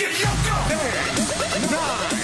Let's get Yoko. Ten, nine.